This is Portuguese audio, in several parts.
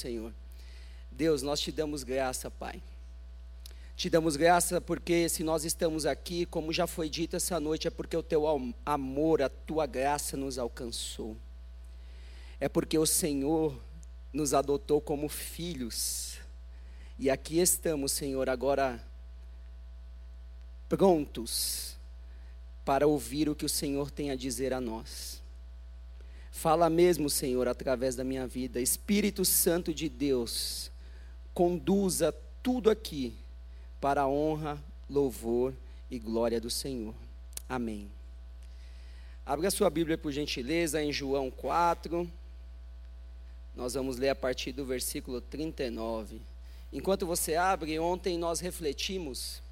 Senhor. Deus, nós te damos graça, Pai. Te damos graça porque se nós estamos aqui, como já foi dito essa noite, é porque o teu amor, a tua graça nos alcançou. É porque o Senhor nos adotou como filhos. E aqui estamos, Senhor, agora prontos para ouvir o que o Senhor tem a dizer a nós. Fala mesmo, Senhor, através da minha vida. Espírito Santo de Deus, conduza tudo aqui para a honra, louvor e glória do Senhor. Amém. Abra sua Bíblia por gentileza em João 4. Nós vamos ler a partir do versículo 39. Enquanto você abre, ontem nós refletimos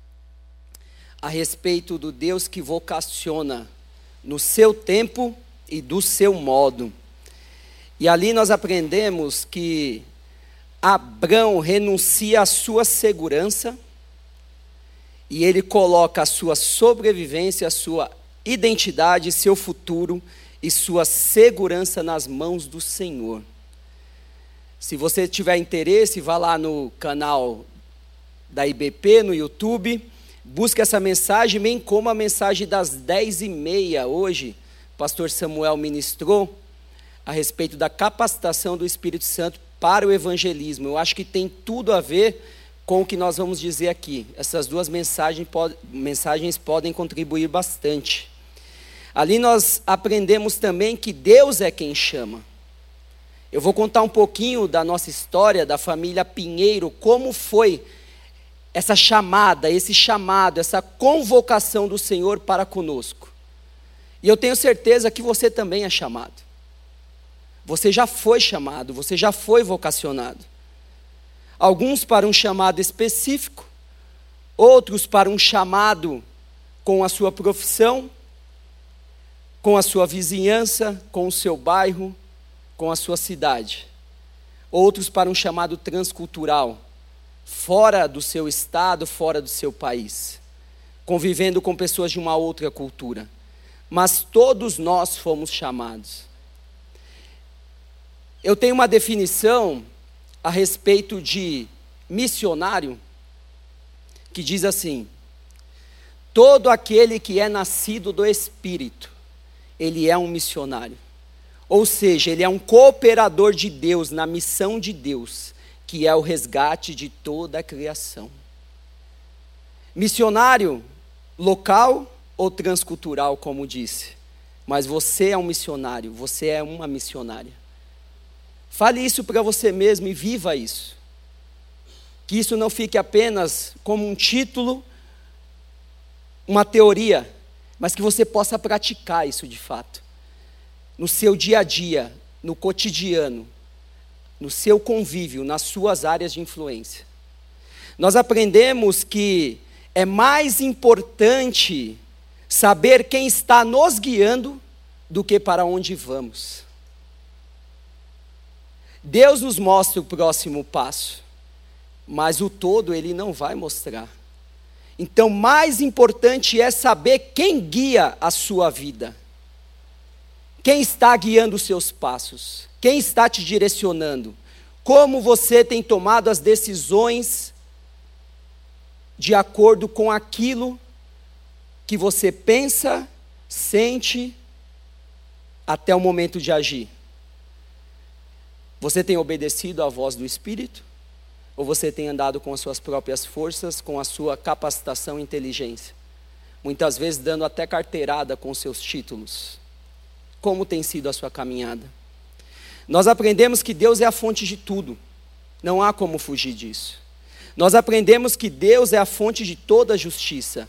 a respeito do Deus que vocaciona no seu tempo e do seu modo. E ali nós aprendemos que Abrão renuncia à sua segurança e ele coloca a sua sobrevivência, a sua identidade, seu futuro e sua segurança nas mãos do Senhor. Se você tiver interesse, vá lá no canal da IBP no YouTube, busque essa mensagem, bem como a mensagem das dez e meia hoje, pastor Samuel ministrou a respeito da capacitação do Espírito Santo para o evangelismo. Eu acho que tem tudo a ver com o que nós vamos dizer aqui. Essas duas mensagens, mensagens podem contribuir bastante. Ali nós aprendemos também que Deus é quem chama. Eu vou contar um pouquinho da nossa história, da família Pinheiro, como foi essa chamada, esse chamado, essa convocação do Senhor para conosco. E eu tenho certeza que você também é chamado. Você já foi chamado, você já foi vocacionado. Alguns para um chamado específico, outros para um chamado com a sua profissão, com a sua vizinhança, com o seu bairro, com a sua cidade. Outros para um chamado transcultural, fora do seu estado, fora do seu país, convivendo com pessoas de uma outra cultura mas todos nós fomos chamados. Eu tenho uma definição a respeito de missionário que diz assim: todo aquele que é nascido do Espírito, ele é um missionário. Ou seja, ele é um cooperador de Deus na missão de Deus, que é o resgate de toda a criação. Missionário local, ou transcultural, como disse. Mas você é um missionário, você é uma missionária. Fale isso para você mesmo e viva isso. Que isso não fique apenas como um título, uma teoria, mas que você possa praticar isso de fato. No seu dia a dia, no cotidiano, no seu convívio, nas suas áreas de influência. Nós aprendemos que é mais importante saber quem está nos guiando do que para onde vamos. Deus nos mostra o próximo passo, mas o todo ele não vai mostrar. Então, mais importante é saber quem guia a sua vida. Quem está guiando os seus passos? Quem está te direcionando? Como você tem tomado as decisões de acordo com aquilo que você pensa, sente, até o momento de agir? Você tem obedecido à voz do Espírito? Ou você tem andado com as suas próprias forças, com a sua capacitação e inteligência? Muitas vezes dando até carteirada com seus títulos. Como tem sido a sua caminhada? Nós aprendemos que Deus é a fonte de tudo. Não há como fugir disso. Nós aprendemos que Deus é a fonte de toda justiça.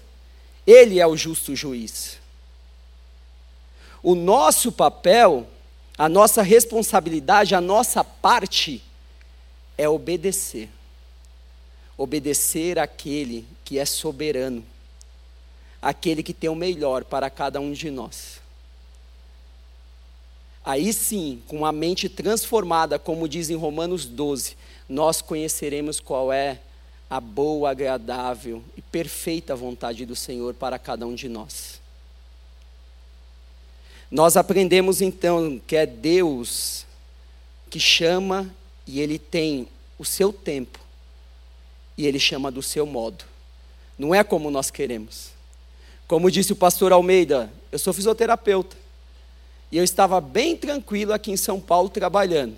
Ele é o justo juiz. O nosso papel, a nossa responsabilidade, a nossa parte é obedecer. Obedecer àquele que é soberano, aquele que tem o melhor para cada um de nós. Aí sim, com a mente transformada, como diz em Romanos 12, nós conheceremos qual é a boa, agradável e perfeita vontade do Senhor para cada um de nós. Nós aprendemos então que é Deus que chama e ele tem o seu tempo e ele chama do seu modo. Não é como nós queremos. Como disse o pastor Almeida, eu sou fisioterapeuta. E eu estava bem tranquilo aqui em São Paulo trabalhando.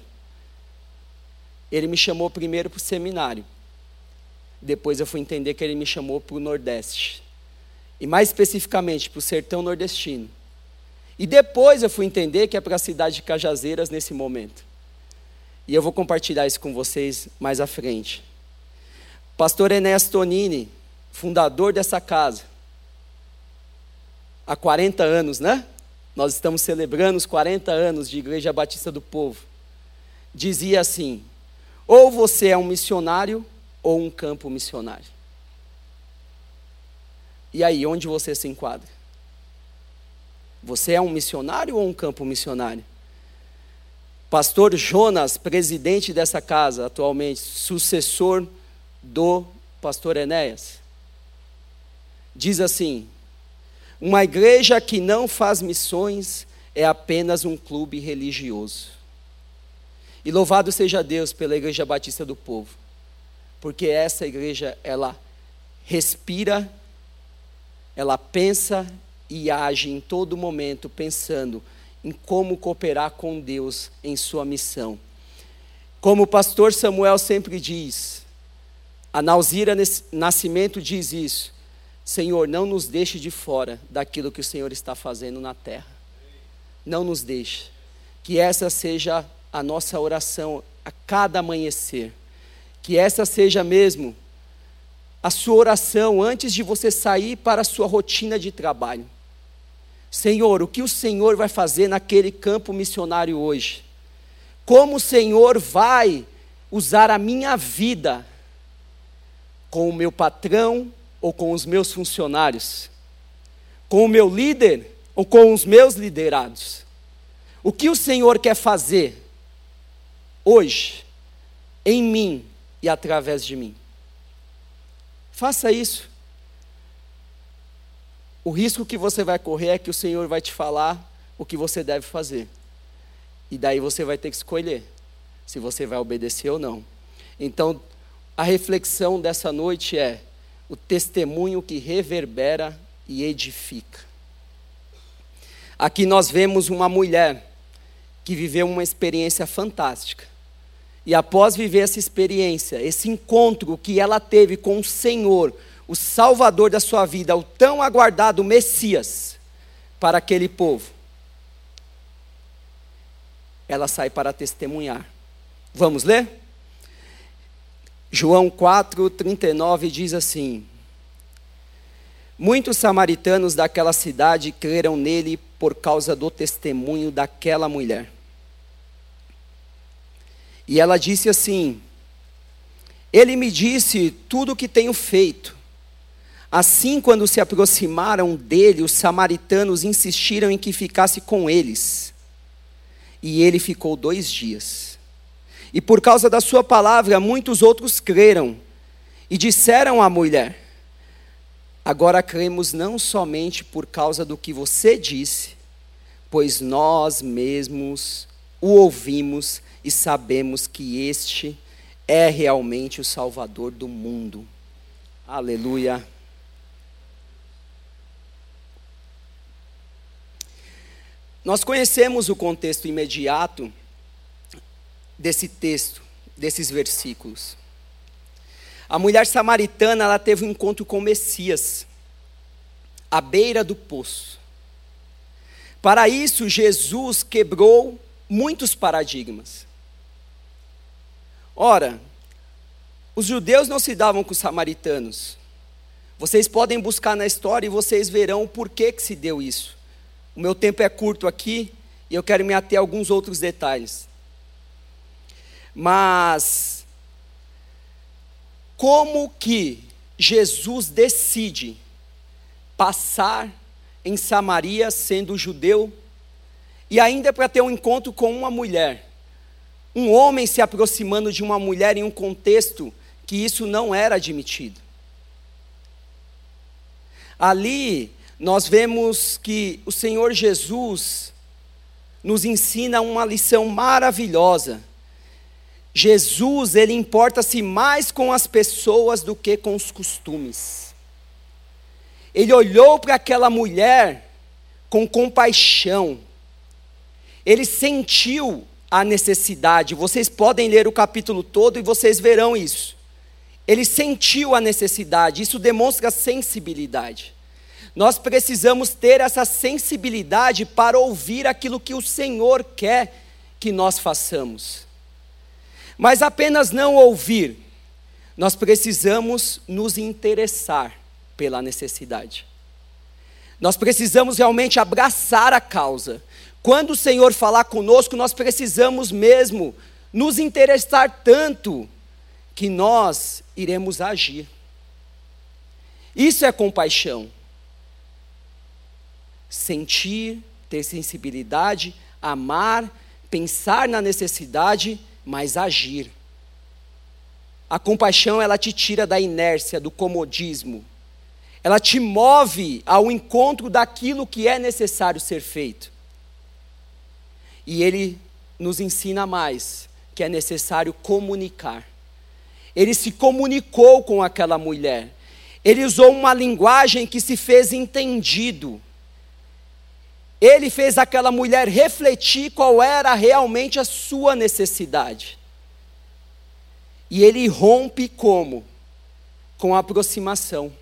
Ele me chamou primeiro para o seminário. Depois eu fui entender que ele me chamou para o Nordeste. E mais especificamente para o sertão nordestino. E depois eu fui entender que é para a cidade de Cajazeiras nesse momento. E eu vou compartilhar isso com vocês mais à frente. Pastor Enéas Tonini, fundador dessa casa, há 40 anos, né? Nós estamos celebrando os 40 anos de Igreja Batista do Povo. Dizia assim: ou você é um missionário ou um campo missionário. E aí, onde você se enquadra? Você é um missionário ou um campo missionário? Pastor Jonas, presidente dessa casa atualmente, sucessor do pastor Enéas, diz assim: uma igreja que não faz missões é apenas um clube religioso. E louvado seja Deus pela Igreja Batista do Povo, porque essa igreja, ela respira, ela pensa e age em todo momento pensando em como cooperar com Deus em sua missão. Como o pastor Samuel sempre diz, a Nauzira Nascimento diz isso, Senhor, não nos deixe de fora daquilo que o Senhor está fazendo na terra. Não nos deixe. Que essa seja a nossa oração a cada amanhecer. Que essa seja mesmo a sua oração antes de você sair para a sua rotina de trabalho. Senhor, o que o Senhor vai fazer naquele campo missionário hoje? Como o Senhor vai usar a minha vida com o meu patrão, ou com os meus funcionários? Com o meu líder ou com os meus liderados? O que o Senhor quer fazer hoje, em mim e através de mim? Faça isso. O risco que você vai correr é que o Senhor vai te falar o que você deve fazer. E daí você vai ter que escolher se você vai obedecer ou não. Então, a reflexão dessa noite é: o testemunho que reverbera e edifica. Aqui nós vemos uma mulher que viveu uma experiência fantástica. E após viver essa experiência, esse encontro que ela teve com o Senhor, o Salvador da sua vida, o tão aguardado Messias para aquele povo, ela sai para testemunhar. Vamos ler? João 4, 39 diz assim: Muitos samaritanos daquela cidade creram nele por causa do testemunho daquela mulher. E ela disse assim: Ele me disse tudo o que tenho feito. Assim, quando se aproximaram dele, os samaritanos insistiram em que ficasse com eles. E ele ficou dois dias. E por causa da sua palavra, muitos outros creram e disseram à mulher: Agora cremos não somente por causa do que você disse, pois nós mesmos o ouvimos e sabemos que este é realmente o Salvador do mundo. Aleluia. Nós conhecemos o contexto imediato desse texto, desses versículos. A mulher samaritana, ela teve um encontro com o Messias, à beira do poço. Para isso, Jesus quebrou muitos paradigmas. Ora, os judeus não se davam com os samaritanos. Vocês podem buscar na história e vocês verão por que, que se deu isso. O meu tempo é curto aqui e eu quero me ater a alguns outros detalhes. Mas como que Jesus decide passar em Samaria sendo judeu e ainda para ter um encontro com uma mulher? Um homem se aproximando de uma mulher em um contexto que isso não era admitido. Ali nós vemos que o Senhor Jesus nos ensina uma lição maravilhosa Jesus, ele importa-se mais com as pessoas do que com os costumes. Ele olhou para aquela mulher com compaixão. Ele sentiu a necessidade. Vocês podem ler o capítulo todo e vocês verão isso. Ele sentiu a necessidade. Isso demonstra sensibilidade. Nós precisamos ter essa sensibilidade para ouvir aquilo que o Senhor quer que nós façamos. Mas apenas não ouvir, nós precisamos nos interessar pela necessidade. Nós precisamos realmente abraçar a causa. Quando o Senhor falar conosco, nós precisamos mesmo nos interessar tanto que nós iremos agir. Isso é compaixão. Sentir, ter sensibilidade, amar, pensar na necessidade, mas agir. A compaixão, ela te tira da inércia, do comodismo. Ela te move ao encontro daquilo que é necessário ser feito. E ele nos ensina mais que é necessário comunicar. Ele se comunicou com aquela mulher. Ele usou uma linguagem que se fez entendido. Ele fez aquela mulher refletir qual era realmente a sua necessidade. E ele rompe como? Com a aproximação.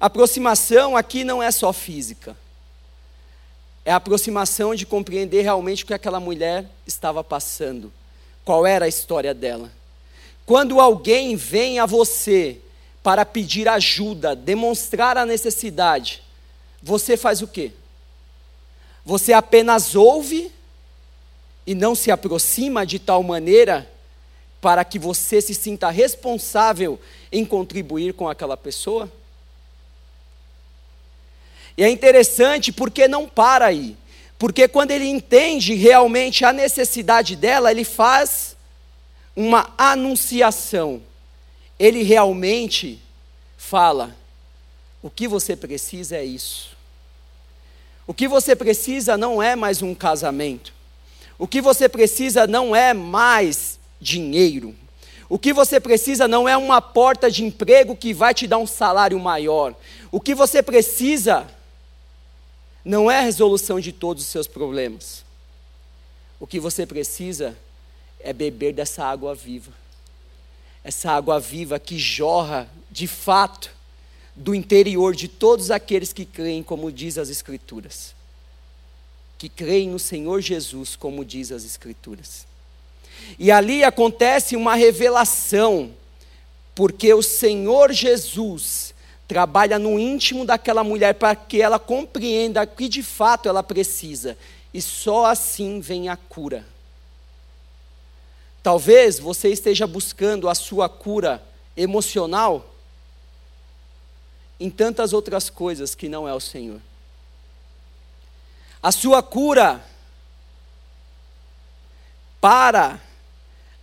Aproximação aqui não é só física. É a aproximação de compreender realmente o que aquela mulher estava passando. Qual era a história dela. Quando alguém vem a você para pedir ajuda, demonstrar a necessidade, você faz o quê? Você apenas ouve e não se aproxima de tal maneira para que você se sinta responsável em contribuir com aquela pessoa? E é interessante porque não para aí. Porque quando ele entende realmente a necessidade dela, ele faz uma anunciação. Ele realmente fala: o que você precisa é isso. O que você precisa não é mais um casamento. O que você precisa não é mais dinheiro. O que você precisa não é uma porta de emprego que vai te dar um salário maior. O que você precisa não é a resolução de todos os seus problemas. O que você precisa é beber dessa água viva. Essa água viva que jorra de fato do interior de todos aqueles que creem, como diz as Escrituras. Que creem no Senhor Jesus, como diz as Escrituras. E ali acontece uma revelação, porque o Senhor Jesus trabalha no íntimo daquela mulher para que ela compreenda que de fato ela precisa, e só assim vem a cura. Talvez você esteja buscando a sua cura emocional em tantas outras coisas que não é o Senhor. A sua cura para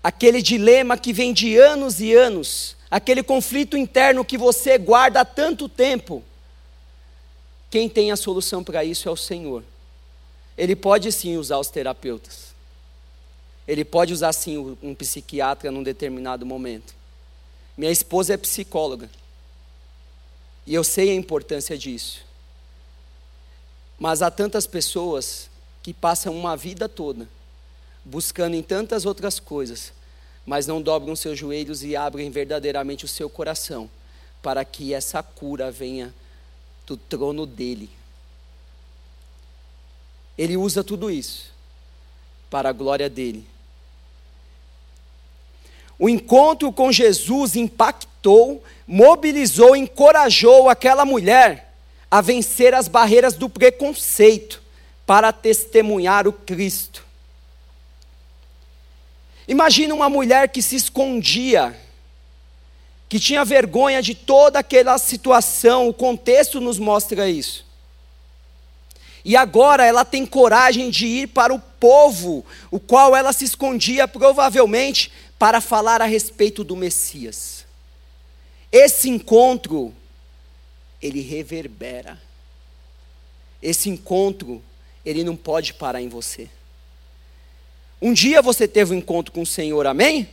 aquele dilema que vem de anos e anos, aquele conflito interno que você guarda há tanto tempo. Quem tem a solução para isso é o Senhor. Ele pode sim usar os terapeutas. Ele pode usar sim um psiquiatra num determinado momento. Minha esposa é psicóloga. E eu sei a importância disso. Mas há tantas pessoas que passam uma vida toda buscando em tantas outras coisas, mas não dobram seus joelhos e abrem verdadeiramente o seu coração para que essa cura venha do trono dele. Ele usa tudo isso para a glória dele. O encontro com Jesus impactou, mobilizou, encorajou aquela mulher a vencer as barreiras do preconceito para testemunhar o Cristo. Imagina uma mulher que se escondia, que tinha vergonha de toda aquela situação, o contexto nos mostra isso. E agora ela tem coragem de ir para o povo, o qual ela se escondia provavelmente para falar a respeito do Messias. Esse encontro, ele reverbera. Esse encontro, ele não pode parar em você. Um dia você teve um encontro com o Senhor, amém?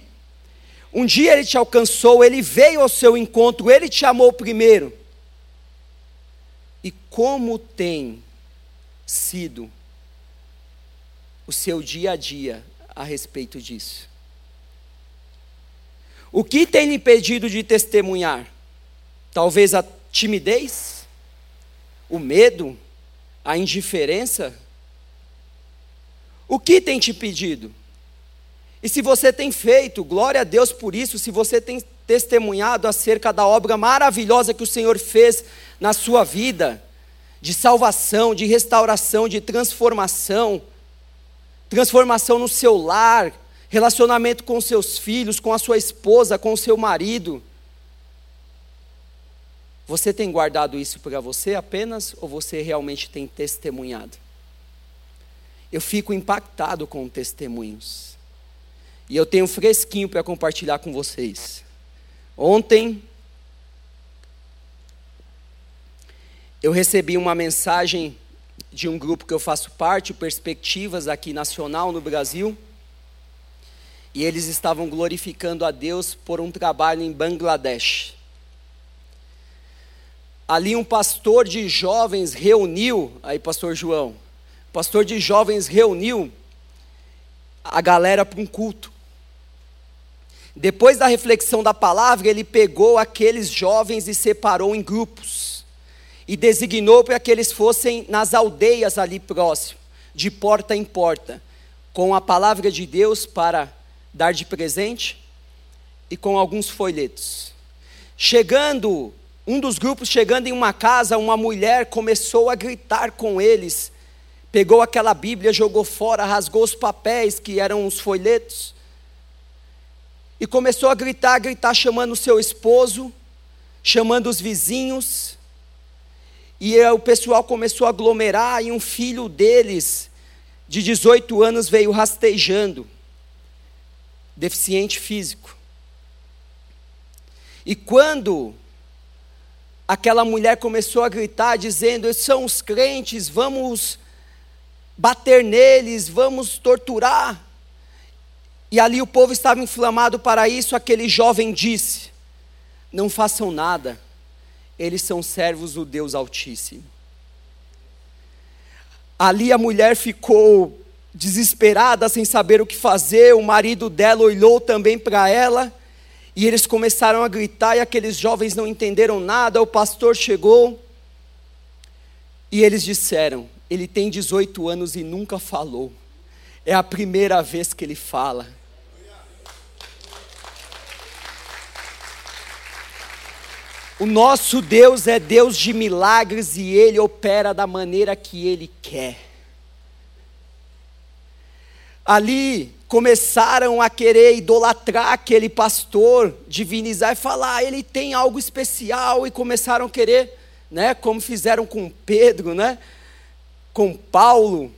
Um dia ele te alcançou, ele veio ao seu encontro, ele te amou primeiro. E como tem sido o seu dia a dia a respeito disso? O que tem lhe impedido de testemunhar? Talvez a timidez, o medo, a indiferença? O que tem te pedido? E se você tem feito, glória a Deus por isso, se você tem testemunhado acerca da obra maravilhosa que o Senhor fez na sua vida, de salvação, de restauração, de transformação, transformação no seu lar, relacionamento com seus filhos, com a sua esposa, com o seu marido. Você tem guardado isso para você apenas ou você realmente tem testemunhado? Eu fico impactado com testemunhos. E eu tenho fresquinho para compartilhar com vocês. Ontem, eu recebi uma mensagem de um grupo que eu faço parte, Perspectivas, aqui nacional no Brasil. E eles estavam glorificando a Deus por um trabalho em Bangladesh. Ali um pastor de jovens reuniu, aí pastor João, pastor de jovens reuniu a galera para um culto. Depois da reflexão da palavra, ele pegou aqueles jovens e separou em grupos. E designou para que eles fossem nas aldeias ali próximo, de porta em porta, com a palavra de Deus para dar de presente e com alguns folhetos. Chegando, um dos grupos chegando em uma casa, uma mulher começou a gritar com eles, pegou aquela Bíblia, jogou fora, rasgou os papéis que eram os folhetos e começou a gritar, a gritar, chamando o seu esposo, chamando os vizinhos. E o pessoal começou a aglomerar, e um filho deles, de 18 anos, veio rastejando deficiente físico. E quando aquela mulher começou a gritar, dizendo: são os crentes, vamos bater neles, vamos torturar. E ali o povo estava inflamado para isso. Aquele jovem disse: Não façam nada, eles são servos do Deus Altíssimo. Ali a mulher ficou desesperada, sem saber o que fazer. O marido dela olhou também para ela. E eles começaram a gritar, e aqueles jovens não entenderam nada. O pastor chegou. E eles disseram: Ele tem 18 anos e nunca falou. É a primeira vez que ele fala. O nosso Deus é Deus de milagres e Ele opera da maneira que Ele quer ali começaram a querer idolatrar aquele pastor, divinizar e falar, ah, ele tem algo especial, e começaram a querer, né, como fizeram com Pedro, né, com Paulo.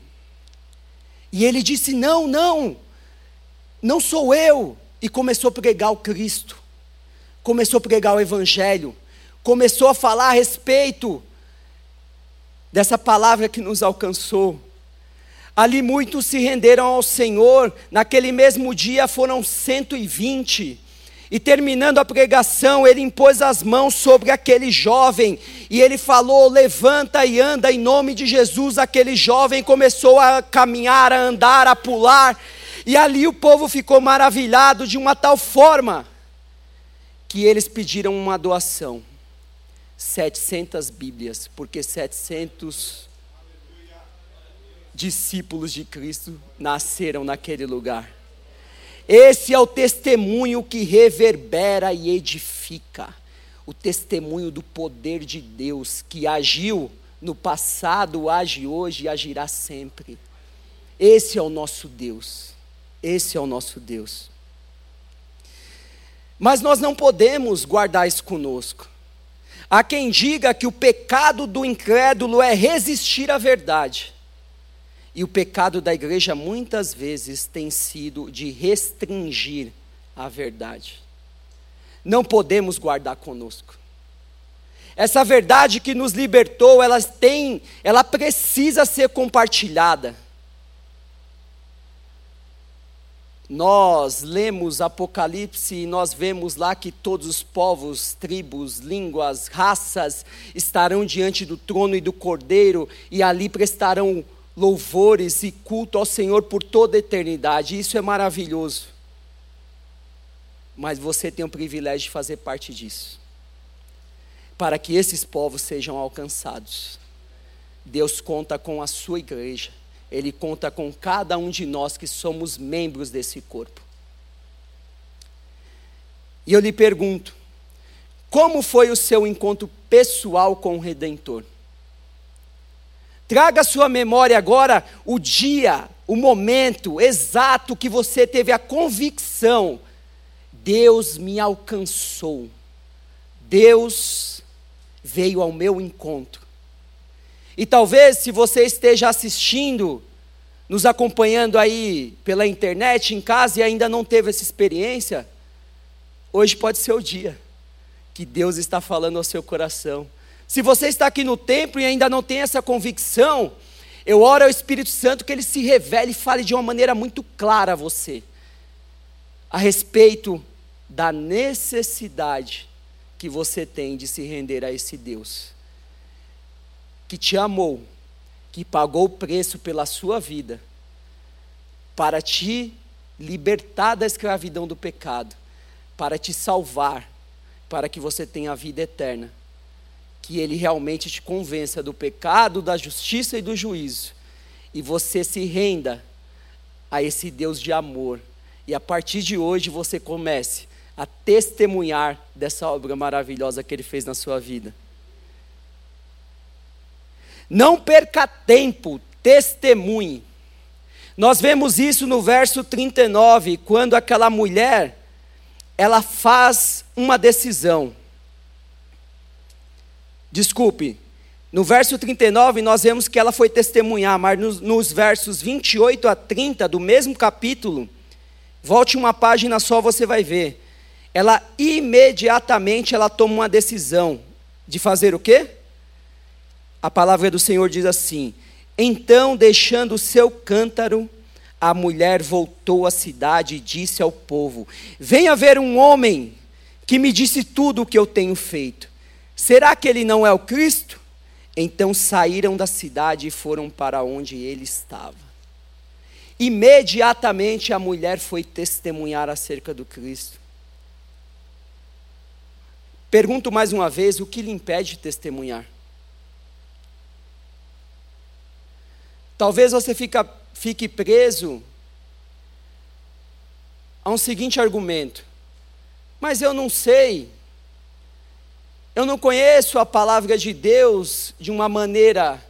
E ele disse: Não, não, não sou eu. E começou a pregar o Cristo, começou a pregar o Evangelho, começou a falar a respeito dessa palavra que nos alcançou. Ali muitos se renderam ao Senhor, naquele mesmo dia foram 120. E terminando a pregação, ele impôs as mãos sobre aquele jovem e ele falou: Levanta e anda em nome de Jesus. Aquele jovem começou a caminhar, a andar, a pular, e ali o povo ficou maravilhado de uma tal forma que eles pediram uma doação: 700 Bíblias, porque 700 discípulos de Cristo nasceram naquele lugar. Esse é o testemunho que reverbera e edifica. O testemunho do poder de Deus que agiu no passado, age hoje e agirá sempre. Esse é o nosso Deus. Esse é o nosso Deus. Mas nós não podemos guardar isso conosco. Há quem diga que o pecado do incrédulo é resistir à verdade. E o pecado da igreja muitas vezes tem sido de restringir a verdade. Não podemos guardar conosco. Essa verdade que nos libertou, ela tem, ela precisa ser compartilhada. nós lemos Apocalipse e nós vemos lá que todos os povos, tribos, línguas, raças estarão diante do trono e do cordeiro e ali prestarão louvores e culto ao Senhor por toda a eternidade. Isso é maravilhoso. Mas você tem o privilégio de fazer parte disso. Para que esses povos sejam alcançados. Deus conta com a sua igreja ele conta com cada um de nós que somos membros desse corpo. E eu lhe pergunto: como foi o seu encontro pessoal com o Redentor? Traga à sua memória agora o dia, o momento exato que você teve a convicção: Deus me alcançou, Deus veio ao meu encontro. E talvez, se você esteja assistindo, nos acompanhando aí pela internet, em casa, e ainda não teve essa experiência, hoje pode ser o dia que Deus está falando ao seu coração. Se você está aqui no templo e ainda não tem essa convicção, eu oro ao Espírito Santo que ele se revele e fale de uma maneira muito clara a você, a respeito da necessidade que você tem de se render a esse Deus que te amou, que pagou o preço pela sua vida, para te libertar da escravidão do pecado, para te salvar, para que você tenha a vida eterna. Que Ele realmente te convença do pecado, da justiça e do juízo, e você se renda a esse Deus de amor, e a partir de hoje você comece a testemunhar dessa obra maravilhosa que Ele fez na sua vida. Não perca tempo, testemunhe. Nós vemos isso no verso 39, quando aquela mulher ela faz uma decisão. Desculpe, no verso 39 nós vemos que ela foi testemunhar, mas nos, nos versos 28 a 30 do mesmo capítulo, volte uma página só, você vai ver. Ela imediatamente ela toma uma decisão de fazer o quê? a palavra do Senhor diz assim: Então, deixando o seu cântaro, a mulher voltou à cidade e disse ao povo: Venha ver um homem que me disse tudo o que eu tenho feito. Será que ele não é o Cristo? Então saíram da cidade e foram para onde ele estava. Imediatamente a mulher foi testemunhar acerca do Cristo. Pergunto mais uma vez: o que lhe impede de testemunhar? Talvez você fica, fique preso a um seguinte argumento: mas eu não sei, eu não conheço a palavra de Deus de uma maneira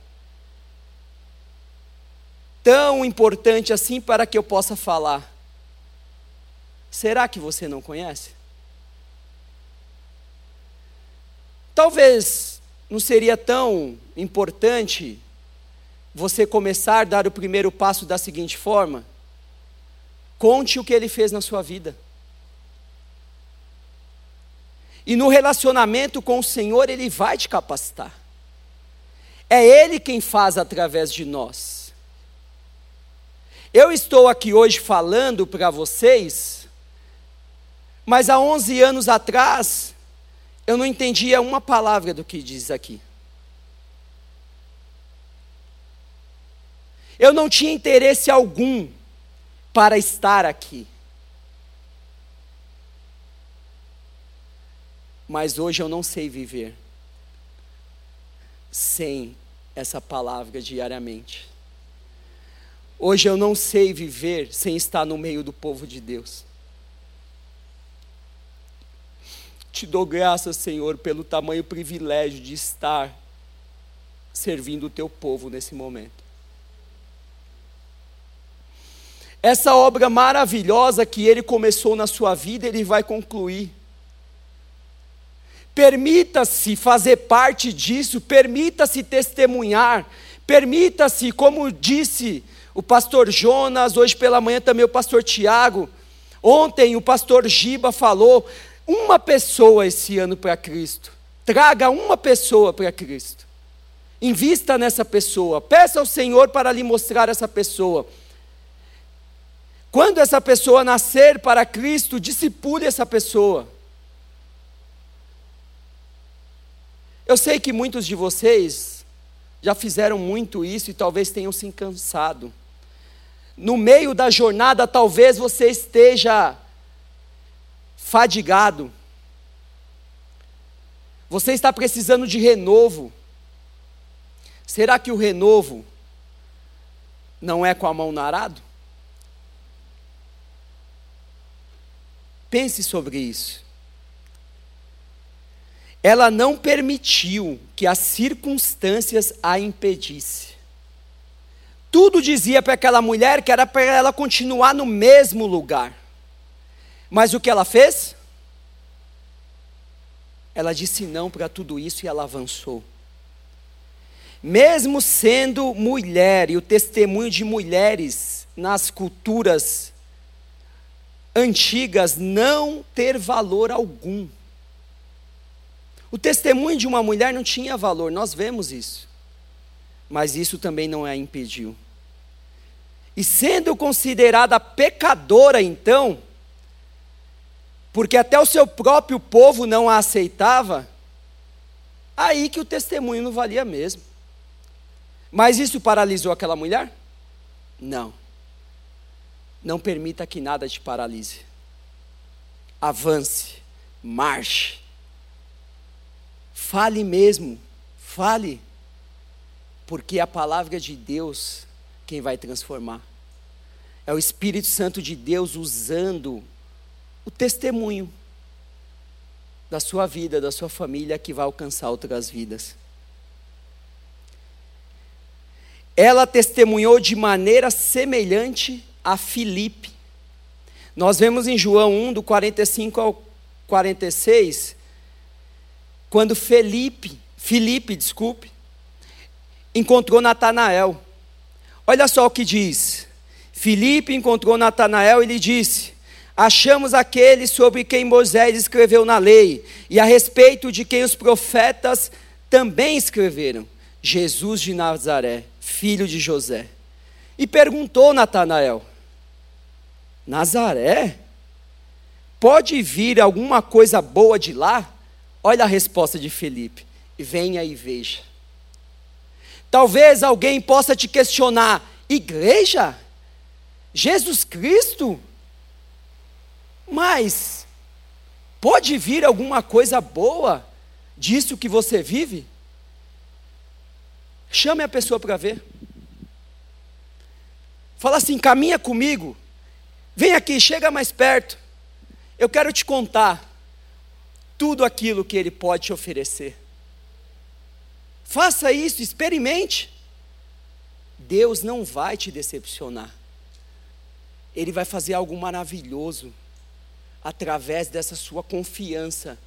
tão importante assim para que eu possa falar. Será que você não conhece? Talvez não seria tão importante você começar a dar o primeiro passo da seguinte forma: conte o que ele fez na sua vida. E no relacionamento com o Senhor, Ele vai te capacitar. É Ele quem faz através de nós. Eu estou aqui hoje falando para vocês, mas há 11 anos atrás, eu não entendia uma palavra do que diz aqui. Eu não tinha interesse algum para estar aqui. Mas hoje eu não sei viver sem essa palavra diariamente. Hoje eu não sei viver sem estar no meio do povo de Deus. Te dou graças, Senhor, pelo tamanho privilégio de estar servindo o teu povo nesse momento. Essa obra maravilhosa que ele começou na sua vida, ele vai concluir. Permita-se fazer parte disso, permita-se testemunhar, permita-se, como disse o pastor Jonas, hoje pela manhã também o pastor Tiago, ontem o pastor Giba falou, uma pessoa esse ano para Cristo. Traga uma pessoa para Cristo. Invista nessa pessoa. Peça ao Senhor para lhe mostrar essa pessoa. Quando essa pessoa nascer para Cristo, discipule essa pessoa. Eu sei que muitos de vocês já fizeram muito isso e talvez tenham se cansado. No meio da jornada, talvez você esteja fadigado. Você está precisando de renovo. Será que o renovo não é com a mão no arado? Pense sobre isso. Ela não permitiu que as circunstâncias a impedisse. Tudo dizia para aquela mulher que era para ela continuar no mesmo lugar. Mas o que ela fez? Ela disse não para tudo isso e ela avançou. Mesmo sendo mulher, e o testemunho de mulheres nas culturas antigas não ter valor algum. O testemunho de uma mulher não tinha valor, nós vemos isso. Mas isso também não a impediu. E sendo considerada pecadora, então, porque até o seu próprio povo não a aceitava, aí que o testemunho não valia mesmo. Mas isso paralisou aquela mulher? Não. Não permita que nada te paralise. Avance, marche. Fale mesmo, fale. Porque é a palavra de Deus quem vai transformar. É o Espírito Santo de Deus usando o testemunho da sua vida, da sua família, que vai alcançar outras vidas. Ela testemunhou de maneira semelhante a Filipe. Nós vemos em João 1, do 45 ao 46, quando Felipe, Felipe, desculpe, encontrou Natanael. Olha só o que diz. Filipe encontrou Natanael e lhe disse: Achamos aquele sobre quem Moisés escreveu na lei, e a respeito de quem os profetas também escreveram, Jesus de Nazaré, filho de José. E perguntou Natanael: Nazaré? Pode vir alguma coisa boa de lá? Olha a resposta de Felipe. Venha e veja. Talvez alguém possa te questionar: igreja? Jesus Cristo? Mas pode vir alguma coisa boa disso que você vive? Chame a pessoa para ver. Fala assim: caminha comigo. Vem aqui, chega mais perto. Eu quero te contar tudo aquilo que Ele pode te oferecer. Faça isso, experimente. Deus não vai te decepcionar. Ele vai fazer algo maravilhoso através dessa sua confiança.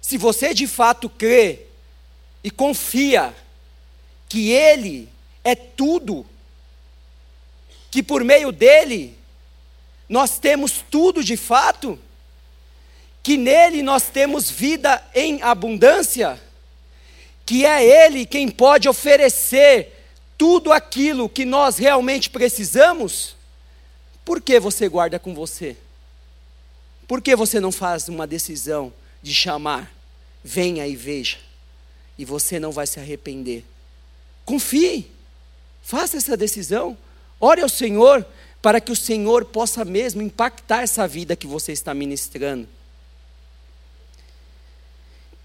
Se você de fato crê e confia que Ele é tudo, que por meio dele nós temos tudo de fato, que nele nós temos vida em abundância, que é Ele quem pode oferecer tudo aquilo que nós realmente precisamos, por que você guarda com você? Por que você não faz uma decisão de chamar, venha e veja, e você não vai se arrepender? Confie, faça essa decisão. Ore ao Senhor para que o Senhor possa mesmo impactar essa vida que você está ministrando.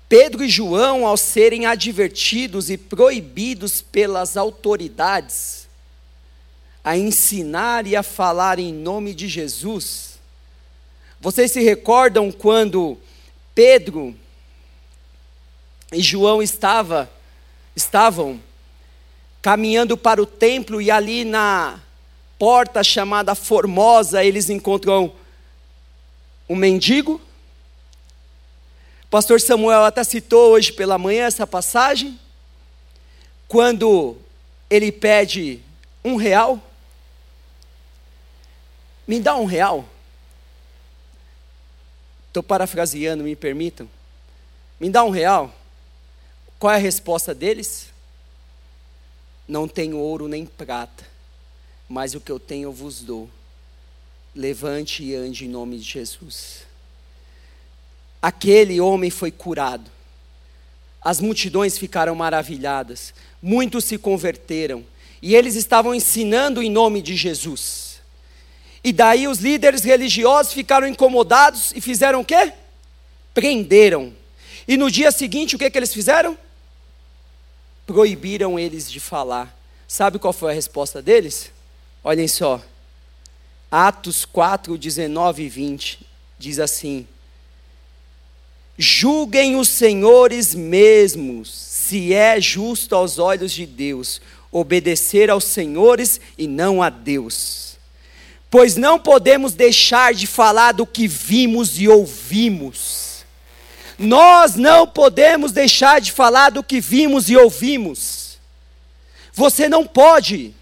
Pedro e João, ao serem advertidos e proibidos pelas autoridades a ensinar e a falar em nome de Jesus, vocês se recordam quando Pedro e João estava, estavam caminhando para o templo e ali na porta chamada Formosa, eles encontram um mendigo. O pastor Samuel até citou hoje pela manhã essa passagem, quando ele pede um real. Me dá um real. Estou parafraseando, me permitam. Me dá um real. Qual é a resposta deles? Não tenho ouro nem prata mas o que eu tenho eu vos dou. Levante e ande em nome de Jesus. Aquele homem foi curado. As multidões ficaram maravilhadas. Muitos se converteram. E eles estavam ensinando em nome de Jesus. E daí os líderes religiosos ficaram incomodados e fizeram o quê? Prenderam. E no dia seguinte, o que, que eles fizeram? Proibiram eles de falar. Sabe qual foi a resposta deles? Olhem só. Atos 4, 19 e 20 diz assim: Julguem os senhores mesmos, se é justo aos olhos de Deus, obedecer aos senhores e não a Deus. Pois não podemos deixar de falar do que vimos e ouvimos. Nós não podemos deixar de falar do que vimos e ouvimos. Você não pode.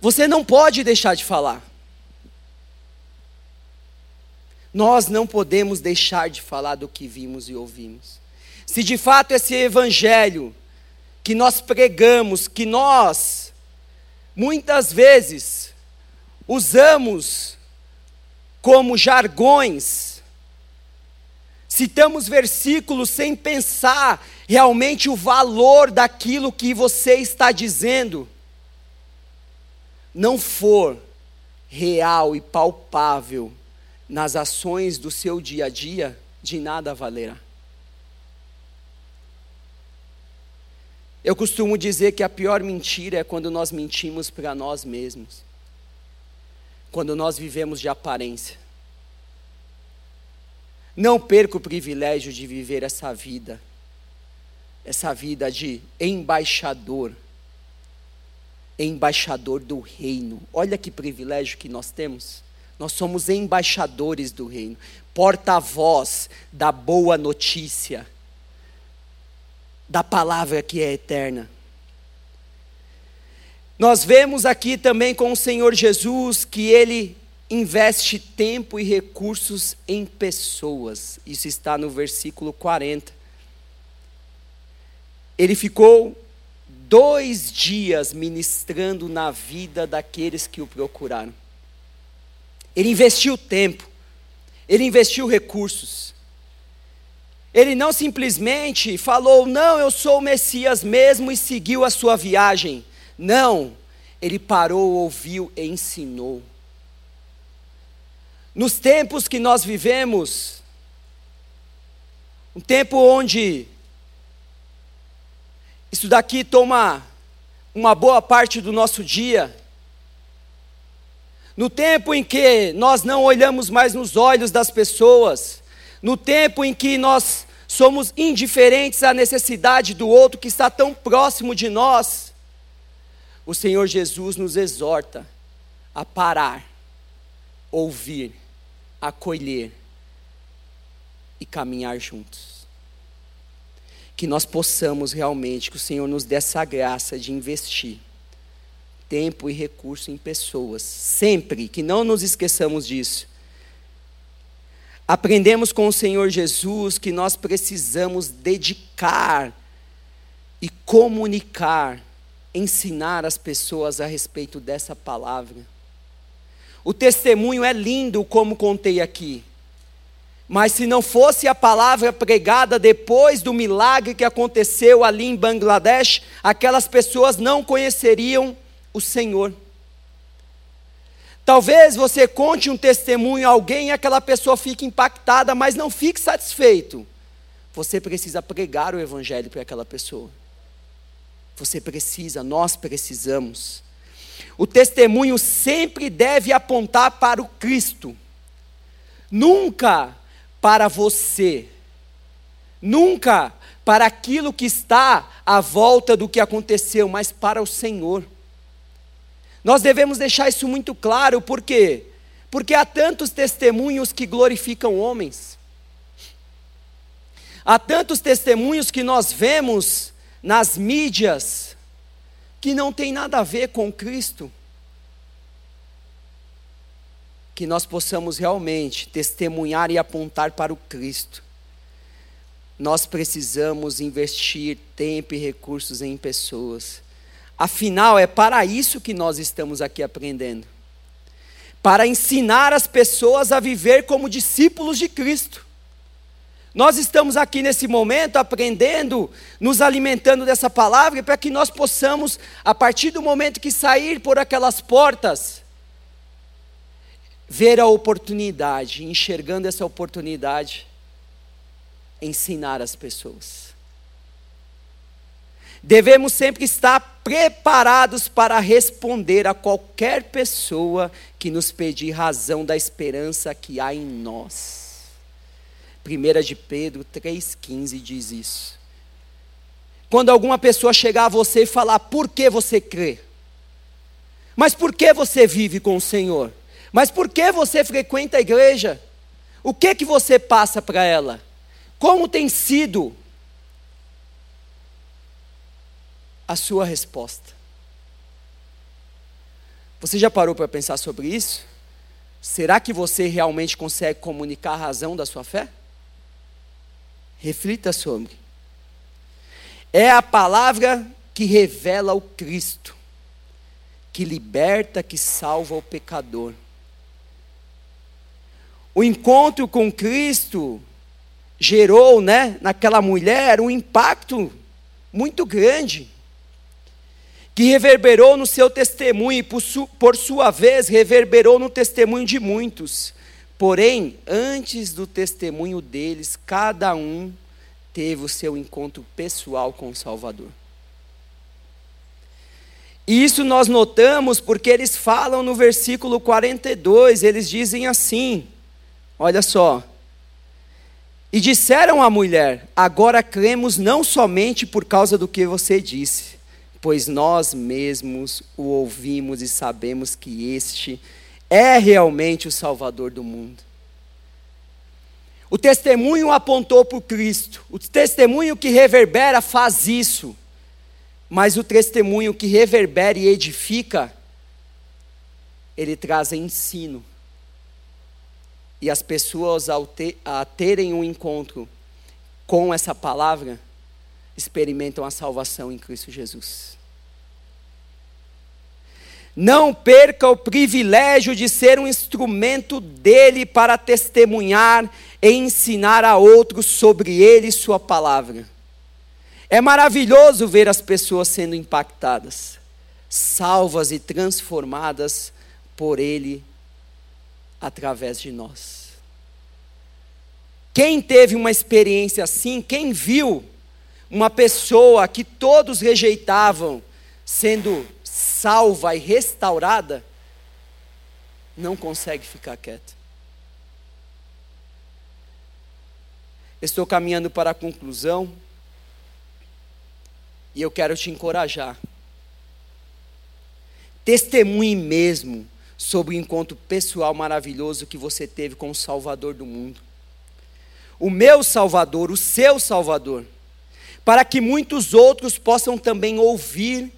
Você não pode deixar de falar. Nós não podemos deixar de falar do que vimos e ouvimos. Se de fato esse evangelho que nós pregamos, que nós muitas vezes usamos como jargões, citamos versículos sem pensar realmente o valor daquilo que você está dizendo, não for real e palpável nas ações do seu dia a dia, de nada valerá. Eu costumo dizer que a pior mentira é quando nós mentimos para nós mesmos, quando nós vivemos de aparência. Não perca o privilégio de viver essa vida, essa vida de embaixador embaixador do reino. Olha que privilégio que nós temos. Nós somos embaixadores do reino, porta-voz da boa notícia, da palavra que é eterna. Nós vemos aqui também com o Senhor Jesus que ele investe tempo e recursos em pessoas. Isso está no versículo 40. Ele ficou dois dias ministrando na vida daqueles que o procuraram. Ele investiu tempo, ele investiu recursos. Ele não simplesmente falou, não, eu sou o Messias mesmo e seguiu a sua viagem. Não, ele parou, ouviu e ensinou. Nos tempos que nós vivemos, um tempo onde isso daqui toma uma boa parte do nosso dia. No tempo em que nós não olhamos mais nos olhos das pessoas, no tempo em que nós somos indiferentes à necessidade do outro que está tão próximo de nós, o Senhor Jesus nos exorta a parar, ouvir, acolher e caminhar juntos. Que nós possamos realmente, que o Senhor nos dê essa graça de investir tempo e recurso em pessoas, sempre, que não nos esqueçamos disso. Aprendemos com o Senhor Jesus que nós precisamos dedicar e comunicar, ensinar as pessoas a respeito dessa palavra. O testemunho é lindo, como contei aqui. Mas se não fosse a palavra pregada depois do milagre que aconteceu ali em Bangladesh, aquelas pessoas não conheceriam o Senhor. Talvez você conte um testemunho a alguém e aquela pessoa fique impactada, mas não fique satisfeito. Você precisa pregar o Evangelho para aquela pessoa. Você precisa, nós precisamos. O testemunho sempre deve apontar para o Cristo. Nunca para você, nunca para aquilo que está à volta do que aconteceu, mas para o Senhor. Nós devemos deixar isso muito claro, por quê? Porque há tantos testemunhos que glorificam homens. Há tantos testemunhos que nós vemos nas mídias que não tem nada a ver com Cristo que nós possamos realmente testemunhar e apontar para o Cristo. nós precisamos investir tempo e recursos em pessoas. Afinal, é para isso que nós estamos aqui aprendendo para ensinar as pessoas a viver como discípulos de Cristo. Nós estamos aqui nesse momento aprendendo, nos alimentando dessa palavra, para que nós possamos, a partir do momento que sair por aquelas portas, ver a oportunidade, enxergando essa oportunidade, ensinar as pessoas. Devemos sempre estar preparados para responder a qualquer pessoa que nos pedir razão da esperança que há em nós. 1 de Pedro 3,15 diz isso. Quando alguma pessoa chegar a você e falar, por que você crê? Mas por que você vive com o Senhor? Mas por que você frequenta a igreja? O que que você passa para ela? Como tem sido a sua resposta? Você já parou para pensar sobre isso? Será que você realmente consegue comunicar a razão da sua fé? Reflita sobre. É a palavra que revela o Cristo, que liberta, que salva o pecador. O encontro com Cristo gerou, né, naquela mulher um impacto muito grande, que reverberou no seu testemunho e por, su, por sua vez reverberou no testemunho de muitos. Porém, antes do testemunho deles, cada um teve o seu encontro pessoal com o Salvador. E isso nós notamos porque eles falam no versículo 42, eles dizem assim: olha só. E disseram à mulher: Agora cremos não somente por causa do que você disse, pois nós mesmos o ouvimos e sabemos que este é realmente o Salvador do mundo. O testemunho apontou para Cristo, o testemunho que reverbera faz isso, mas o testemunho que reverbera e edifica, ele traz ensino. E as pessoas, ao a terem um encontro com essa palavra, experimentam a salvação em Cristo Jesus. Não perca o privilégio de ser um instrumento dele para testemunhar e ensinar a outros sobre ele e sua palavra. É maravilhoso ver as pessoas sendo impactadas, salvas e transformadas por ele através de nós. Quem teve uma experiência assim, quem viu uma pessoa que todos rejeitavam sendo salva e restaurada, não consegue ficar quieto. Estou caminhando para a conclusão e eu quero te encorajar. Testemunhe mesmo sobre o encontro pessoal maravilhoso que você teve com o Salvador do mundo. O meu Salvador, o seu Salvador, para que muitos outros possam também ouvir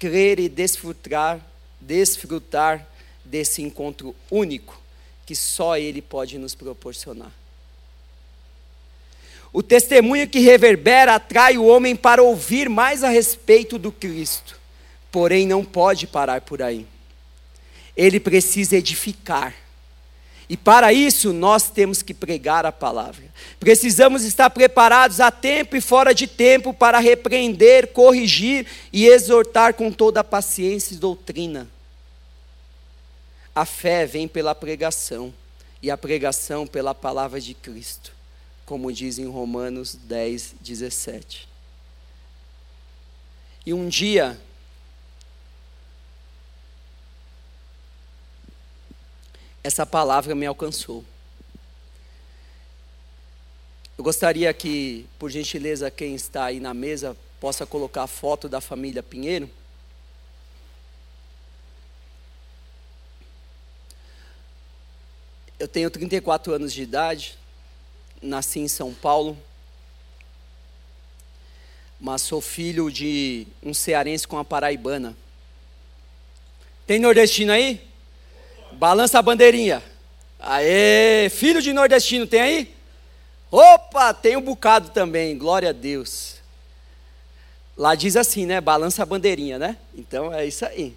crer e desfrutar, desfrutar desse encontro único que só Ele pode nos proporcionar. O testemunho que reverbera atrai o homem para ouvir mais a respeito do Cristo, porém não pode parar por aí. Ele precisa edificar e para isso nós temos que pregar a palavra. Precisamos estar preparados a tempo e fora de tempo para repreender, corrigir e exortar com toda a paciência e doutrina. A fé vem pela pregação e a pregação pela palavra de Cristo, como diz em Romanos 10, 17. E um dia essa palavra me alcançou. Eu gostaria que, por gentileza, quem está aí na mesa possa colocar a foto da família Pinheiro. Eu tenho 34 anos de idade, nasci em São Paulo, mas sou filho de um cearense com a paraibana. Tem nordestino aí? Balança a bandeirinha. Aê, filho de nordestino tem aí? Opa, tem um bocado também, glória a Deus. Lá diz assim, né? Balança a bandeirinha, né? Então é isso aí.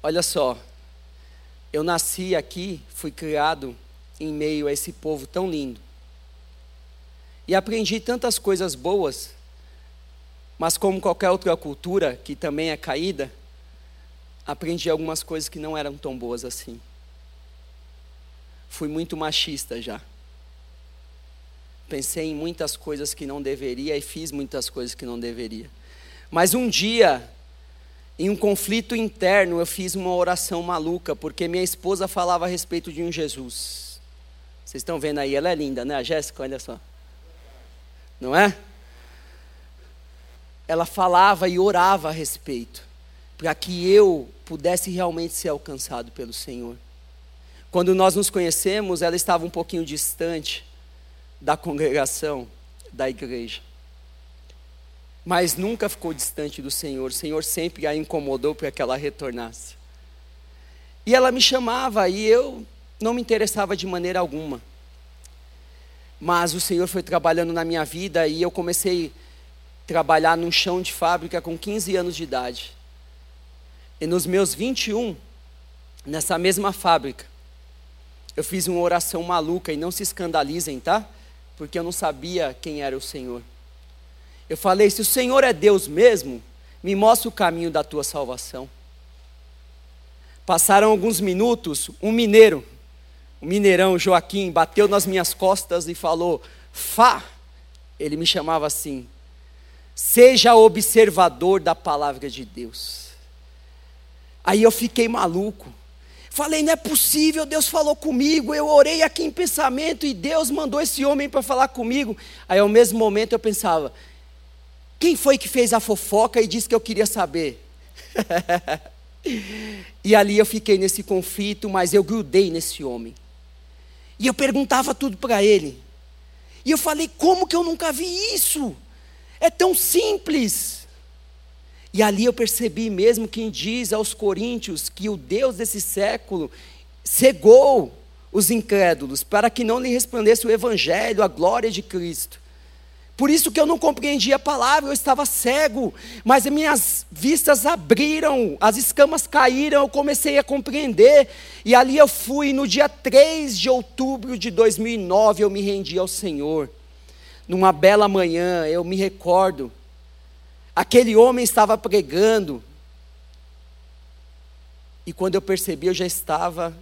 Olha só, eu nasci aqui, fui criado em meio a esse povo tão lindo. E aprendi tantas coisas boas, mas como qualquer outra cultura que também é caída, aprendi algumas coisas que não eram tão boas assim. Fui muito machista já. Pensei em muitas coisas que não deveria e fiz muitas coisas que não deveria. Mas um dia, em um conflito interno, eu fiz uma oração maluca, porque minha esposa falava a respeito de um Jesus. Vocês estão vendo aí, ela é linda, né, a Jéssica? Olha só. Não é? Ela falava e orava a respeito, para que eu pudesse realmente ser alcançado pelo Senhor. Quando nós nos conhecemos, ela estava um pouquinho distante da congregação, da igreja mas nunca ficou distante do Senhor. O Senhor sempre a incomodou para que ela retornasse. E ela me chamava e eu não me interessava de maneira alguma. Mas o Senhor foi trabalhando na minha vida e eu comecei a trabalhar num chão de fábrica com 15 anos de idade. E nos meus 21, nessa mesma fábrica, eu fiz uma oração maluca e não se escandalizem, tá? Porque eu não sabia quem era o Senhor. Eu falei: se o Senhor é Deus mesmo, me mostre o caminho da tua salvação. Passaram alguns minutos, um mineiro, o mineirão Joaquim, bateu nas minhas costas e falou: Fá, ele me chamava assim, seja observador da palavra de Deus. Aí eu fiquei maluco. Falei, não é possível, Deus falou comigo. Eu orei aqui em pensamento e Deus mandou esse homem para falar comigo. Aí ao mesmo momento eu pensava, quem foi que fez a fofoca e disse que eu queria saber? e ali eu fiquei nesse conflito, mas eu grudei nesse homem. E eu perguntava tudo para ele. E eu falei: como que eu nunca vi isso? É tão simples. E ali eu percebi mesmo quem diz aos coríntios que o Deus desse século cegou os incrédulos para que não lhe resplandesse o evangelho, a glória de Cristo. Por isso que eu não compreendia a palavra, eu estava cego, mas minhas vistas abriram, as escamas caíram, eu comecei a compreender, e ali eu fui, no dia 3 de outubro de 2009, eu me rendi ao Senhor. Numa bela manhã, eu me recordo, aquele homem estava pregando, e quando eu percebi, eu já estava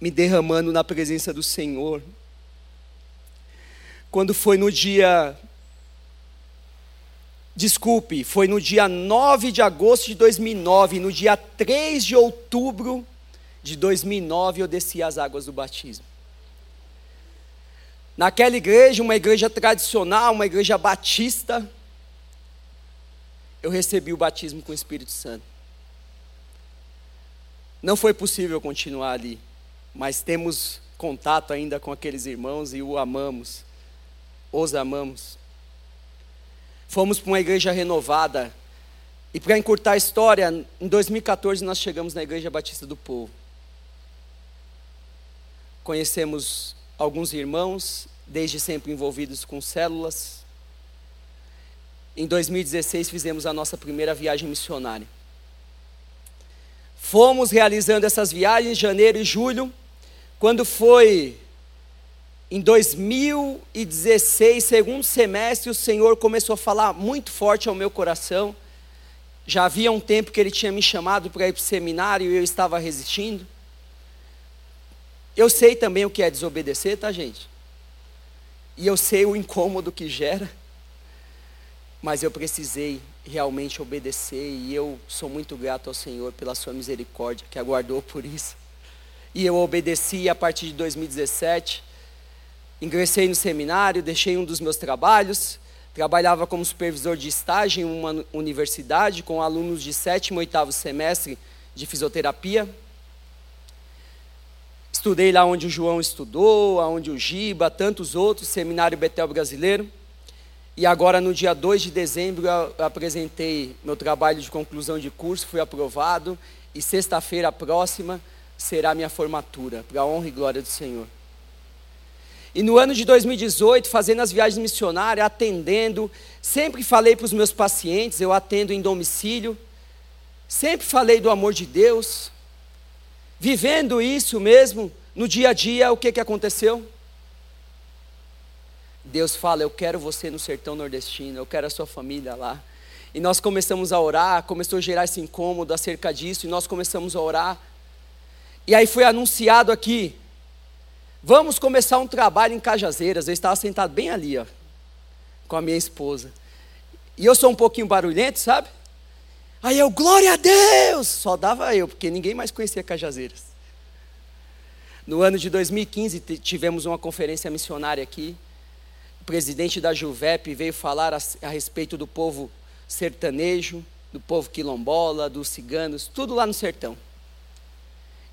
me derramando na presença do Senhor. Quando foi no dia. Desculpe, foi no dia 9 de agosto de 2009, no dia 3 de outubro de 2009, eu desci as águas do batismo. Naquela igreja, uma igreja tradicional, uma igreja batista, eu recebi o batismo com o Espírito Santo. Não foi possível continuar ali mas temos contato ainda com aqueles irmãos e o amamos, os amamos. Fomos para uma igreja renovada, e para encurtar a história, em 2014 nós chegamos na Igreja Batista do Povo. Conhecemos alguns irmãos, desde sempre envolvidos com células. Em 2016 fizemos a nossa primeira viagem missionária. Fomos realizando essas viagens em janeiro e julho quando foi em 2016, segundo semestre, o Senhor começou a falar muito forte ao meu coração. Já havia um tempo que Ele tinha me chamado para ir para o seminário e eu estava resistindo. Eu sei também o que é desobedecer, tá, gente? E eu sei o incômodo que gera. Mas eu precisei realmente obedecer e eu sou muito grato ao Senhor pela sua misericórdia que aguardou por isso e eu obedeci a partir de 2017. Ingressei no seminário, deixei um dos meus trabalhos, trabalhava como supervisor de estágio em uma universidade com alunos de sétimo e oitavo semestre de fisioterapia. Estudei lá onde o João estudou, onde o Giba, tantos outros, Seminário Betel Brasileiro. E agora, no dia 2 de dezembro, eu apresentei meu trabalho de conclusão de curso, fui aprovado. E sexta-feira próxima será minha formatura, para a honra e glória do Senhor. E no ano de 2018, fazendo as viagens missionárias, atendendo, sempre falei para os meus pacientes, eu atendo em domicílio, sempre falei do amor de Deus, vivendo isso mesmo, no dia a dia, o que, que aconteceu? Deus fala: Eu quero você no sertão nordestino, eu quero a sua família lá. E nós começamos a orar, começou a gerar esse incômodo acerca disso, e nós começamos a orar. E aí foi anunciado aqui: vamos começar um trabalho em Cajazeiras. Eu estava sentado bem ali, ó, com a minha esposa. E eu sou um pouquinho barulhento, sabe? Aí eu, glória a Deus! Só dava eu, porque ninguém mais conhecia Cajazeiras. No ano de 2015, tivemos uma conferência missionária aqui o presidente da Juvep veio falar a, a respeito do povo sertanejo, do povo quilombola, dos ciganos, tudo lá no sertão.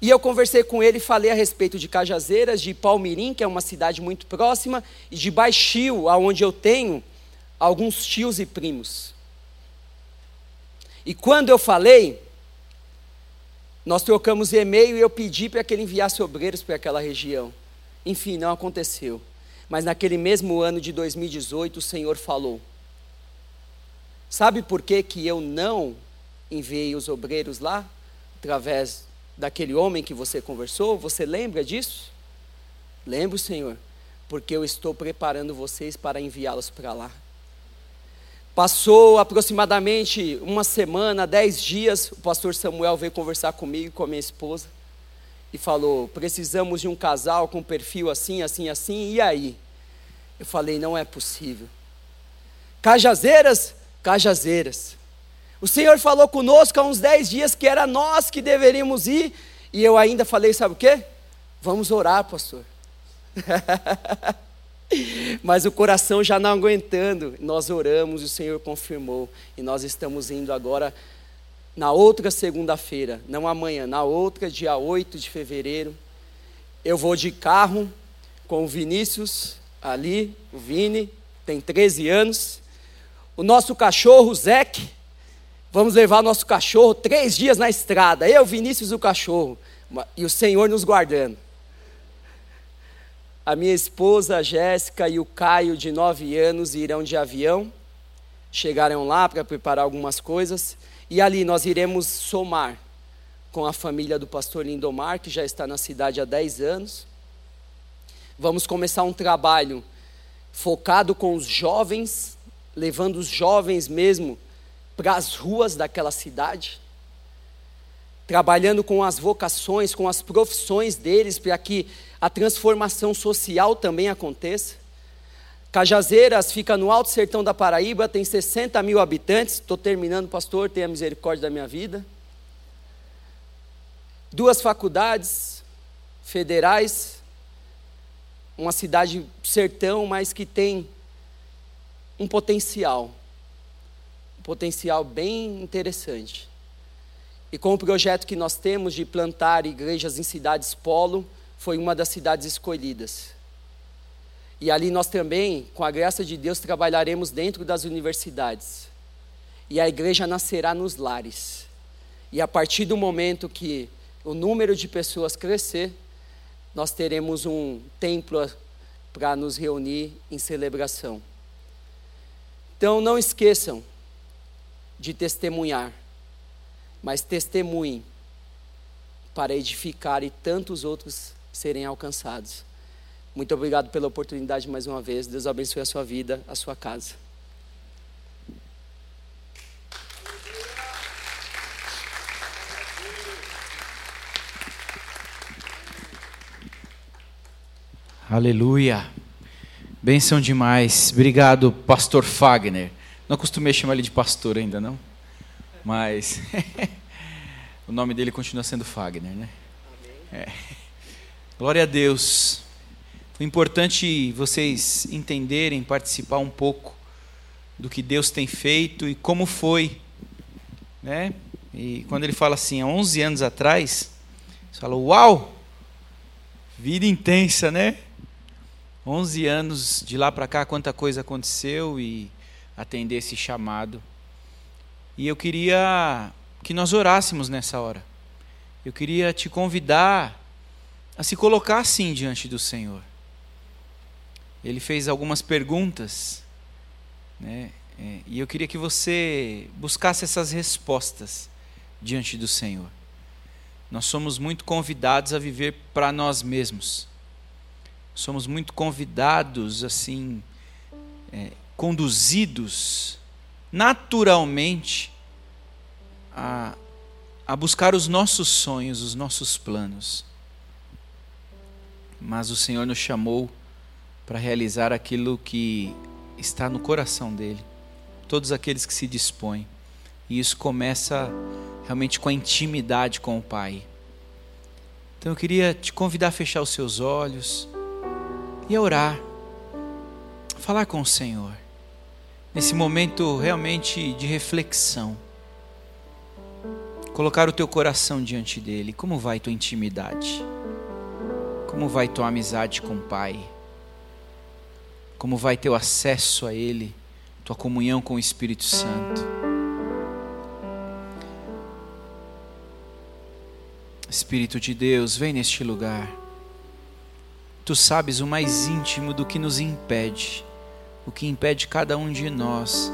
E eu conversei com ele e falei a respeito de Cajazeiras, de Palmirim, que é uma cidade muito próxima, e de Baixio, aonde eu tenho alguns tios e primos. E quando eu falei, nós trocamos e-mail e eu pedi para que ele enviasse obreiros para aquela região. Enfim, não aconteceu. Mas naquele mesmo ano de 2018, o Senhor falou: Sabe por que, que eu não enviei os obreiros lá? Através daquele homem que você conversou? Você lembra disso? Lembro, Senhor, porque eu estou preparando vocês para enviá-los para lá. Passou aproximadamente uma semana, dez dias, o pastor Samuel veio conversar comigo e com a minha esposa e falou: precisamos de um casal com perfil assim, assim, assim, e aí? Eu falei: não é possível. Cajazeiras, cajazeiras. O Senhor falou conosco há uns dez dias que era nós que deveríamos ir, e eu ainda falei: sabe o quê? Vamos orar, pastor. Mas o coração já não aguentando, nós oramos e o Senhor confirmou, e nós estamos indo agora na outra segunda-feira, não amanhã, na outra, dia 8 de fevereiro. Eu vou de carro com o Vinícius, ali, o Vini, tem 13 anos. O nosso cachorro, o Zeke, vamos levar nosso cachorro três dias na estrada. Eu, Vinícius, o cachorro, e o Senhor nos guardando. A minha esposa, Jéssica, e o Caio, de 9 anos, irão de avião. Chegaram lá para preparar algumas coisas. E ali nós iremos somar com a família do pastor Lindomar, que já está na cidade há 10 anos. Vamos começar um trabalho focado com os jovens, levando os jovens mesmo para as ruas daquela cidade, trabalhando com as vocações, com as profissões deles, para que a transformação social também aconteça. Cajazeiras fica no Alto Sertão da Paraíba, tem 60 mil habitantes. Estou terminando, pastor, tenha misericórdia da minha vida. Duas faculdades federais, uma cidade sertão, mas que tem um potencial, um potencial bem interessante. E com o projeto que nós temos de plantar igrejas em cidades polo, foi uma das cidades escolhidas. E ali nós também, com a graça de Deus, trabalharemos dentro das universidades. E a igreja nascerá nos lares. E a partir do momento que o número de pessoas crescer, nós teremos um templo para nos reunir em celebração. Então não esqueçam de testemunhar, mas testemunhem para edificar e tantos outros serem alcançados. Muito obrigado pela oportunidade mais uma vez. Deus abençoe a sua vida, a sua casa. Aleluia. Benção demais. Obrigado, pastor Fagner. Não costumei chamar ele de pastor ainda, não? Mas o nome dele continua sendo Fagner, né? É. Glória a Deus. Foi importante vocês entenderem, participar um pouco do que Deus tem feito e como foi, né? E quando ele fala assim, há 11 anos atrás, você fala, uau, vida intensa, né? 11 anos de lá para cá, quanta coisa aconteceu e atender esse chamado. E eu queria que nós orássemos nessa hora. Eu queria te convidar a se colocar assim diante do Senhor. Ele fez algumas perguntas, né? É, e eu queria que você buscasse essas respostas diante do Senhor. Nós somos muito convidados a viver para nós mesmos. Somos muito convidados, assim, é, conduzidos naturalmente a, a buscar os nossos sonhos, os nossos planos. Mas o Senhor nos chamou para realizar aquilo que está no coração dele. Todos aqueles que se dispõem. E isso começa realmente com a intimidade com o Pai. Então eu queria te convidar a fechar os seus olhos e a orar, falar com o Senhor, nesse momento realmente de reflexão. Colocar o teu coração diante dele. Como vai tua intimidade? Como vai tua amizade com o Pai? Como vai teu acesso a Ele? Tua comunhão com o Espírito Santo? Espírito de Deus, vem neste lugar. Tu sabes o mais íntimo do que nos impede, o que impede cada um de nós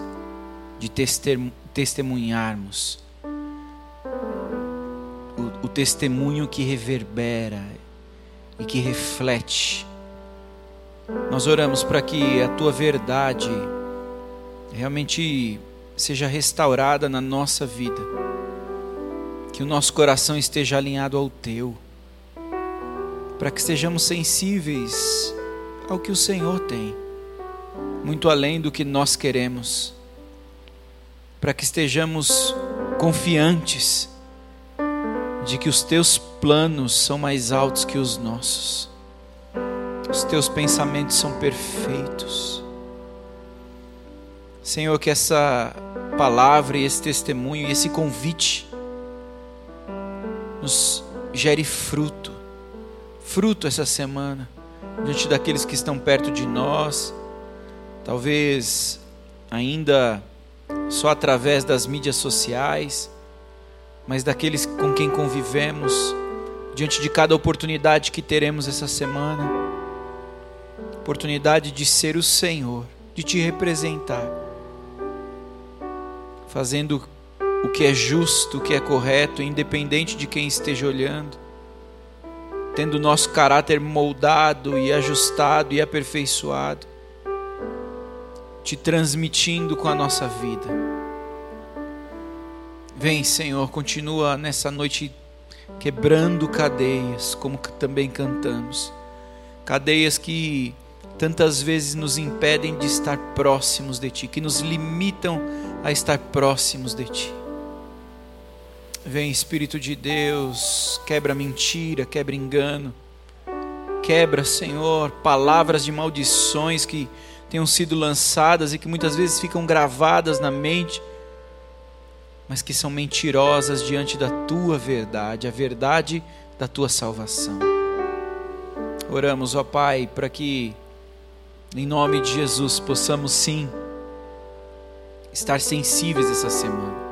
de testemunharmos o, o testemunho que reverbera e que reflete. Nós oramos para que a tua verdade realmente seja restaurada na nossa vida. Que o nosso coração esteja alinhado ao teu, para que sejamos sensíveis ao que o Senhor tem, muito além do que nós queremos, para que estejamos confiantes de que os teus planos são mais altos que os nossos, os teus pensamentos são perfeitos. Senhor, que essa palavra e esse testemunho e esse convite nos gere fruto, fruto essa semana, diante daqueles que estão perto de nós, talvez ainda só através das mídias sociais, mas daqueles com quem convivemos, diante de cada oportunidade que teremos essa semana oportunidade de ser o Senhor, de te representar, fazendo o que é justo, o que é correto, independente de quem esteja olhando, tendo o nosso caráter moldado e ajustado e aperfeiçoado, te transmitindo com a nossa vida. Vem, Senhor, continua nessa noite quebrando cadeias, como também cantamos. Cadeias que tantas vezes nos impedem de estar próximos de Ti, que nos limitam a estar próximos de Ti. Vem Espírito de Deus, quebra mentira, quebra engano. Quebra, Senhor, palavras de maldições que tenham sido lançadas e que muitas vezes ficam gravadas na mente, mas que são mentirosas diante da tua verdade, a verdade da tua salvação. Oramos, ó Pai, para que em nome de Jesus possamos sim estar sensíveis essa semana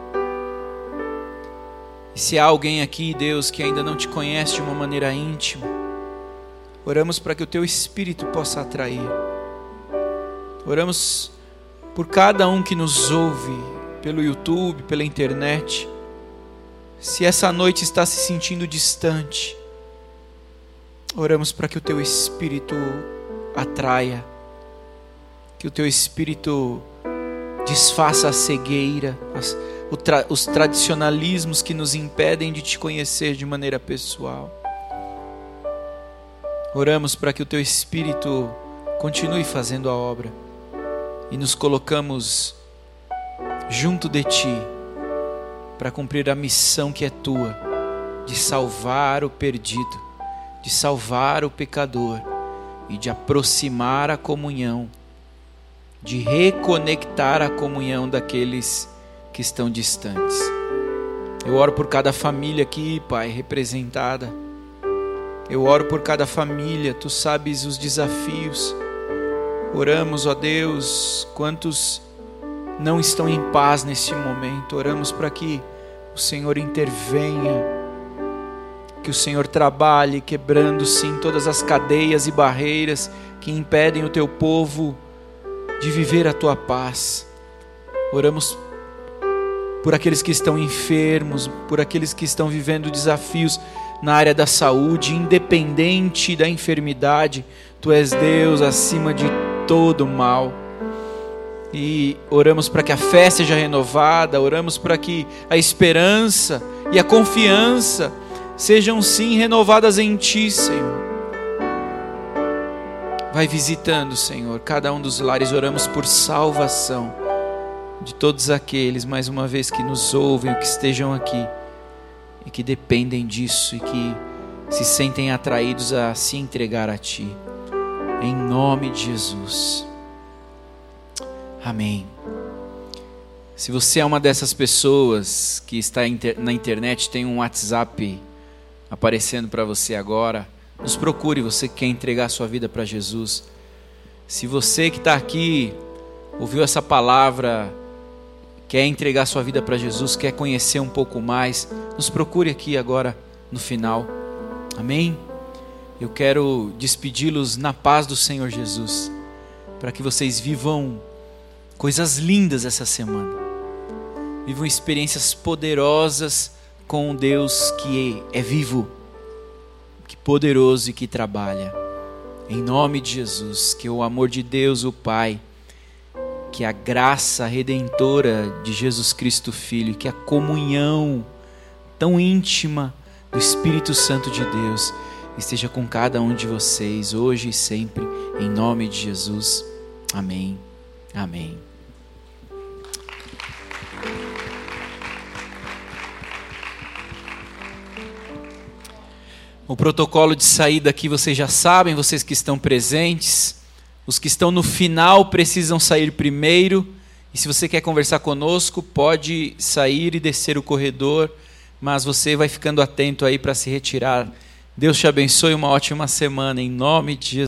e se há alguém aqui, Deus, que ainda não te conhece de uma maneira íntima, oramos para que o teu espírito possa atrair. Oramos por cada um que nos ouve pelo YouTube, pela internet. Se essa noite está se sentindo distante, oramos para que o teu espírito atraia, que o teu espírito desfaça a cegueira, as os tradicionalismos que nos impedem de te conhecer de maneira pessoal. Oramos para que o teu Espírito continue fazendo a obra e nos colocamos junto de ti para cumprir a missão que é tua de salvar o perdido, de salvar o pecador e de aproximar a comunhão, de reconectar a comunhão daqueles que estão distantes. Eu oro por cada família aqui, Pai, representada. Eu oro por cada família, tu sabes os desafios, Oramos, ó Deus, quantos não estão em paz nesse momento. Oramos para que o Senhor intervenha, que o Senhor trabalhe, quebrando sim todas as cadeias e barreiras que impedem o teu povo de viver a tua paz. Oramos por aqueles que estão enfermos, por aqueles que estão vivendo desafios na área da saúde, independente da enfermidade, tu és Deus acima de todo mal. E oramos para que a fé seja renovada, oramos para que a esperança e a confiança sejam sim renovadas em Ti, Senhor. Vai visitando, Senhor, cada um dos lares, oramos por salvação de todos aqueles, mais uma vez, que nos ouvem, ou que estejam aqui e que dependem disso e que se sentem atraídos a se entregar a Ti. Em nome de Jesus. Amém. Se você é uma dessas pessoas que está na internet, tem um WhatsApp aparecendo para você agora, nos procure, você quer entregar sua vida para Jesus. Se você que está aqui ouviu essa palavra, quer entregar sua vida para Jesus, quer conhecer um pouco mais, nos procure aqui agora no final. Amém? Eu quero despedi-los na paz do Senhor Jesus, para que vocês vivam coisas lindas essa semana. Vivam experiências poderosas com um Deus que é vivo, que poderoso e que trabalha. Em nome de Jesus, que o amor de Deus, o Pai, que a graça redentora de Jesus Cristo Filho, que a comunhão tão íntima do Espírito Santo de Deus esteja com cada um de vocês hoje e sempre, em nome de Jesus. Amém. Amém. O protocolo de saída aqui vocês já sabem, vocês que estão presentes. Os que estão no final precisam sair primeiro. E se você quer conversar conosco, pode sair e descer o corredor, mas você vai ficando atento aí para se retirar. Deus te abençoe, uma ótima semana em nome de Jesus.